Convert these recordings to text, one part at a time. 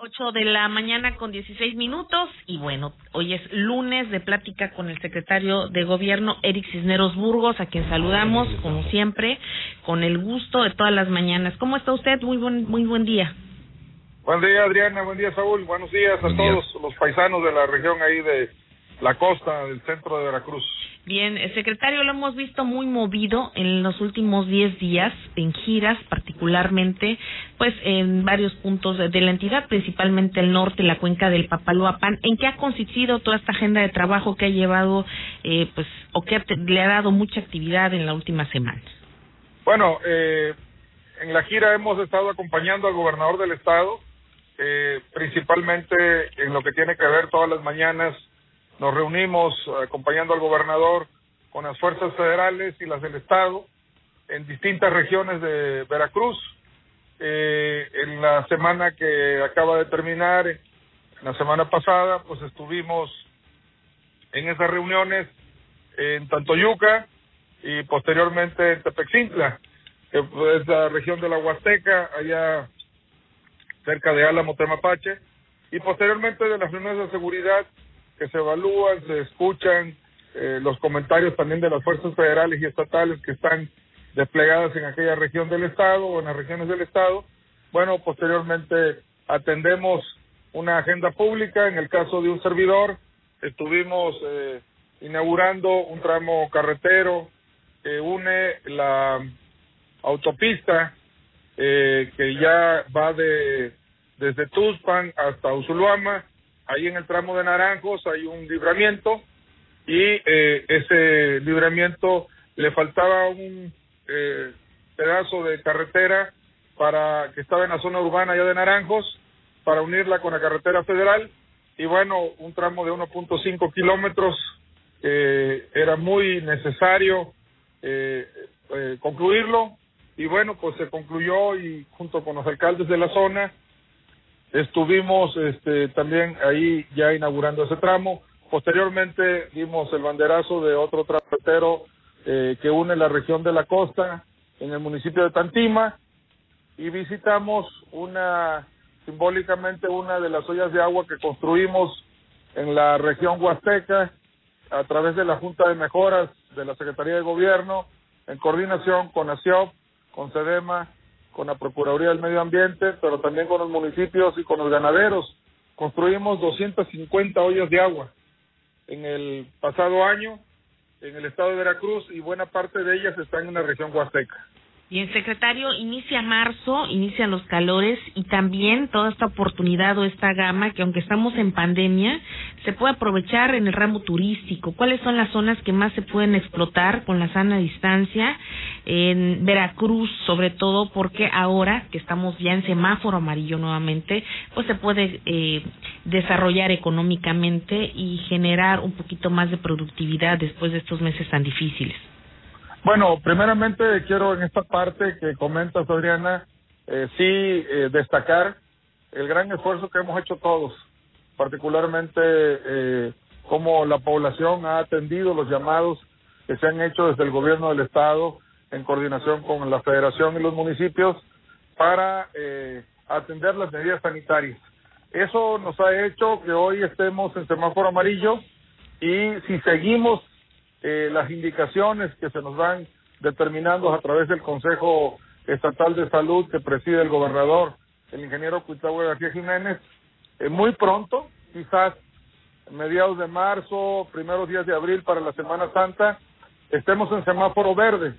8 de la mañana con 16 minutos y bueno, hoy es lunes de plática con el secretario de Gobierno Eric Cisneros Burgos, a quien saludamos como siempre con el gusto de todas las mañanas. ¿Cómo está usted? Muy buen muy buen día. Buen día Adriana, buen día Saúl, buenos días a todos los paisanos de la región ahí de la costa del centro de Veracruz. Bien, el secretario lo hemos visto muy movido en los últimos 10 días, en giras particularmente, pues en varios puntos de, la entidad, principalmente el norte, la cuenca del Papaloapan. ¿En qué ha consistido toda esta agenda de trabajo que ha llevado, eh, pues, o que le ha dado mucha actividad en la última semana? Bueno, eh, en la gira hemos estado acompañando al gobernador del estado, eh, principalmente en lo que tiene que ver todas las mañanas nos reunimos acompañando al gobernador con las fuerzas federales y las del Estado en distintas regiones de Veracruz. Eh, en la semana que acaba de terminar, la semana pasada, pues estuvimos en esas reuniones en Tantoyuca y posteriormente en Tepexintla, que es la región de la Huasteca, allá cerca de Álamo, Temapache, y posteriormente de las reuniones de seguridad que se evalúan, se escuchan eh, los comentarios también de las fuerzas federales y estatales que están desplegadas en aquella región del Estado o en las regiones del Estado. Bueno, posteriormente atendemos una agenda pública. En el caso de un servidor, estuvimos eh, inaugurando un tramo carretero que une la autopista eh, que ya va de desde Tuspan hasta Usuluama ahí en el tramo de Naranjos hay un libramiento y eh, ese libramiento le faltaba un eh, pedazo de carretera para que estaba en la zona urbana ya de Naranjos para unirla con la carretera federal. Y bueno un tramo de 1.5 kilómetros eh, era muy necesario eh, eh, concluirlo. Y bueno pues se concluyó y junto con los alcaldes de la zona Estuvimos este, también ahí ya inaugurando ese tramo. Posteriormente dimos el banderazo de otro trapetero eh, que une la región de la costa en el municipio de Tantima y visitamos una simbólicamente una de las ollas de agua que construimos en la región huasteca a través de la Junta de Mejoras de la Secretaría de Gobierno en coordinación con ASIOP, con SEDEMA con la Procuraduría del Medio Ambiente, pero también con los municipios y con los ganaderos. Construimos 250 ollas de agua en el pasado año en el estado de Veracruz y buena parte de ellas están en la región huasteca. Bien, secretario, inicia marzo, inician los calores y también toda esta oportunidad o esta gama que aunque estamos en pandemia, se puede aprovechar en el ramo turístico. ¿Cuáles son las zonas que más se pueden explotar con la sana distancia? En Veracruz, sobre todo porque ahora que estamos ya en semáforo amarillo nuevamente, pues se puede eh, desarrollar económicamente y generar un poquito más de productividad después de estos meses tan difíciles. Bueno, primeramente quiero en esta parte que comentas, Adriana, eh, sí eh, destacar el gran esfuerzo que hemos hecho todos, particularmente eh, cómo la población ha atendido los llamados que se han hecho desde el gobierno del Estado en coordinación con la Federación y los municipios para eh, atender las medidas sanitarias. Eso nos ha hecho que hoy estemos en semáforo amarillo y si seguimos eh, las indicaciones que se nos van determinando a través del Consejo Estatal de Salud que preside el gobernador, el ingeniero Cuitahue García Jiménez, eh, muy pronto, quizás mediados de marzo, primeros días de abril para la Semana Santa, estemos en semáforo verde.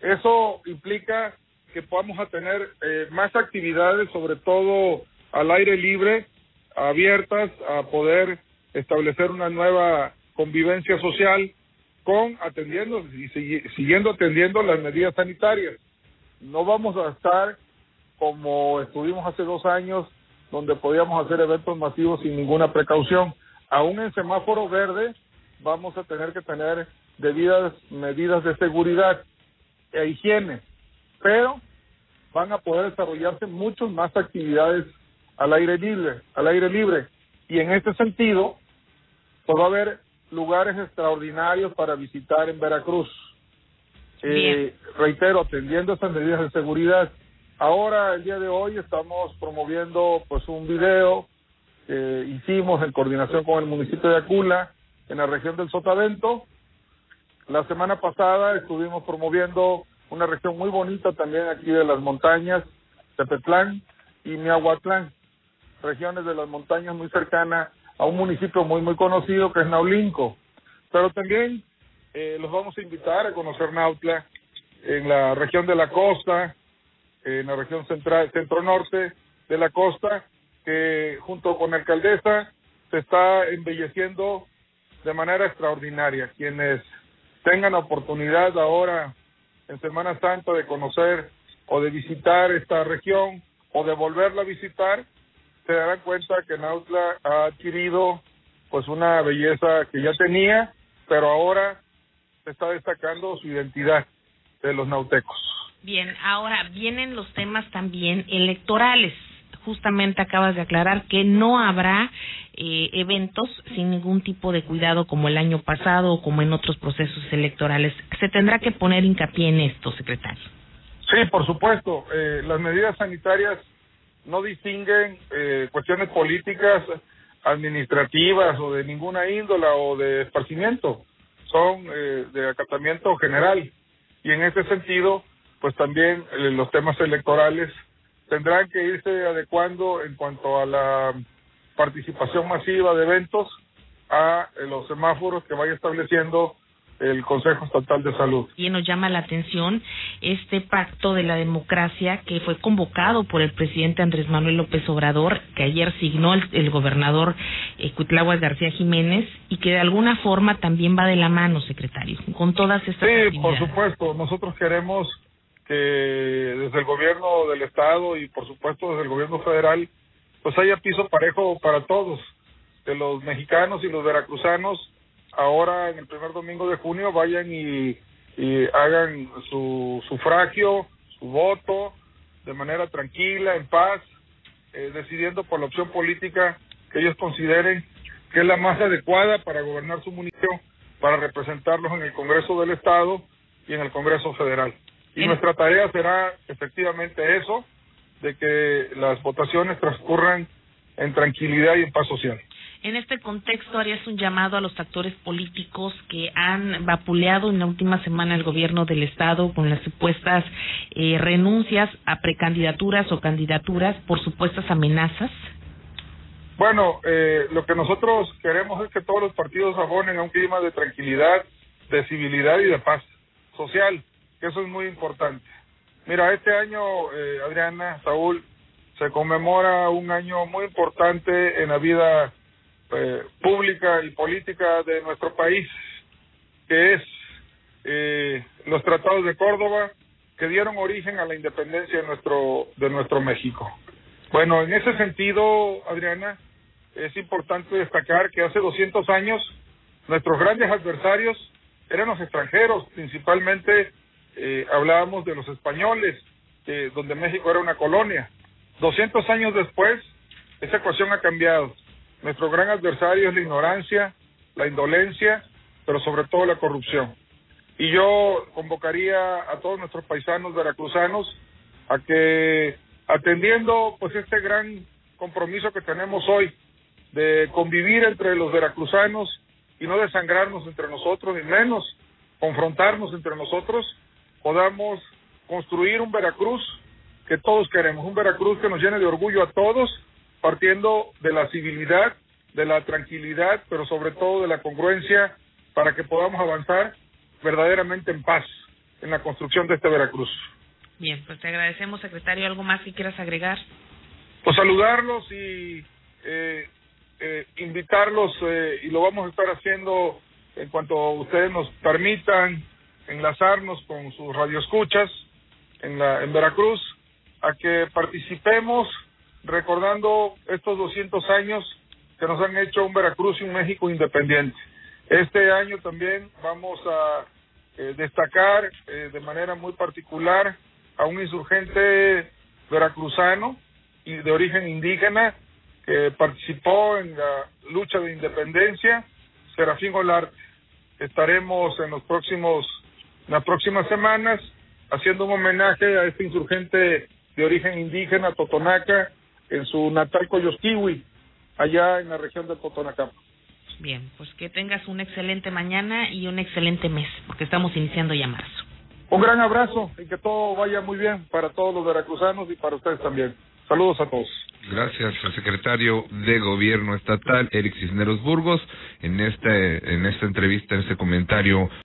Eso implica que podamos a tener eh, más actividades, sobre todo al aire libre, abiertas, a poder establecer una nueva convivencia social con atendiendo y siguiendo atendiendo las medidas sanitarias. No vamos a estar como estuvimos hace dos años, donde podíamos hacer eventos masivos sin ninguna precaución. Aún en semáforo verde vamos a tener que tener debidas medidas de seguridad e higiene, pero van a poder desarrollarse muchas más actividades al aire libre, al aire libre. Y en este sentido, pues va a haber lugares extraordinarios para visitar en Veracruz. Eh, reitero, atendiendo esas medidas de seguridad. Ahora, el día de hoy, estamos promoviendo pues un video que hicimos en coordinación con el municipio de Acula, en la región del Sotavento. La semana pasada estuvimos promoviendo una región muy bonita también aquí de las montañas, Tepetlán y Miahuatlán, regiones de las montañas muy cercanas a un municipio muy, muy conocido que es Naulinco. Pero también eh, los vamos a invitar a conocer Nautla en la región de la costa, en la región central, centro-norte de la costa, que junto con la alcaldesa se está embelleciendo de manera extraordinaria. Quienes tengan oportunidad ahora en Semana Santa de conocer o de visitar esta región o de volverla a visitar, se darán cuenta que Nautla ha adquirido pues una belleza que ya tenía, pero ahora se está destacando su identidad de los nautecos. Bien, ahora vienen los temas también electorales. Justamente acabas de aclarar que no habrá eh, eventos sin ningún tipo de cuidado como el año pasado o como en otros procesos electorales. ¿Se tendrá que poner hincapié en esto, secretario? Sí, por supuesto. Eh, las medidas sanitarias no distinguen eh, cuestiones políticas, administrativas o de ninguna índola o de esparcimiento. Son eh, de acatamiento general. Y en ese sentido, pues también eh, los temas electorales tendrán que irse adecuando en cuanto a la participación masiva de eventos a eh, los semáforos que vaya estableciendo el Consejo Estatal de Salud. Y nos llama la atención este pacto de la democracia que fue convocado por el presidente Andrés Manuel López Obrador, que ayer signó el, el gobernador eh, Cuitláhuac García Jiménez y que de alguna forma también va de la mano, secretario, con todas estas Sí, por supuesto. Nosotros queremos que desde el gobierno del Estado y por supuesto desde el gobierno federal, pues haya piso parejo para todos, de los mexicanos y los veracruzanos ahora en el primer domingo de junio vayan y, y hagan su sufragio, su voto, de manera tranquila, en paz, eh, decidiendo por la opción política que ellos consideren que es la más adecuada para gobernar su municipio, para representarlos en el Congreso del Estado y en el Congreso Federal. Y nuestra tarea será efectivamente eso, de que las votaciones transcurran en tranquilidad y en paz social. En este contexto, harías un llamado a los actores políticos que han vapuleado en la última semana el gobierno del Estado con las supuestas eh, renuncias a precandidaturas o candidaturas por supuestas amenazas. Bueno, eh, lo que nosotros queremos es que todos los partidos abonen a un clima de tranquilidad, de civilidad y de paz social, que eso es muy importante. Mira, este año, eh, Adriana, Saúl, se conmemora un año muy importante en la vida eh, pública y política de nuestro país, que es eh, los tratados de Córdoba, que dieron origen a la independencia de nuestro, de nuestro México. Bueno, en ese sentido, Adriana, es importante destacar que hace 200 años nuestros grandes adversarios eran los extranjeros, principalmente eh, hablábamos de los españoles, donde México era una colonia. 200 años después, esa ecuación ha cambiado. Nuestro gran adversario es la ignorancia, la indolencia, pero sobre todo la corrupción. Y yo convocaría a todos nuestros paisanos veracruzanos a que, atendiendo pues este gran compromiso que tenemos hoy de convivir entre los veracruzanos y no desangrarnos entre nosotros, ni menos confrontarnos entre nosotros, podamos construir un Veracruz que todos queremos, un Veracruz que nos llene de orgullo a todos, partiendo de la civilidad, de la tranquilidad, pero sobre todo de la congruencia para que podamos avanzar verdaderamente en paz en la construcción de este Veracruz. Bien, pues te agradecemos, secretario. ¿Algo más que quieras agregar? Pues saludarlos y eh, eh, invitarlos, eh, y lo vamos a estar haciendo en cuanto ustedes nos permitan enlazarnos con sus radioescuchas en, la, en Veracruz, a que participemos recordando estos 200 años que nos han hecho un Veracruz y un México independiente. Este año también vamos a eh, destacar eh, de manera muy particular a un insurgente veracruzano y de origen indígena que participó en la lucha de independencia, Serafín Olarte. Estaremos en los próximos, en las próximas semanas haciendo un homenaje a este insurgente de de origen indígena, Totonaca, en su natal Coyosquiwi, allá en la región de Totonaca. Bien, pues que tengas una excelente mañana y un excelente mes, porque estamos iniciando ya marzo. Un gran abrazo y que todo vaya muy bien para todos los veracruzanos y para ustedes también. Saludos a todos. Gracias al secretario de Gobierno Estatal, Eric Cisneros Burgos, en, este, en esta entrevista, en este comentario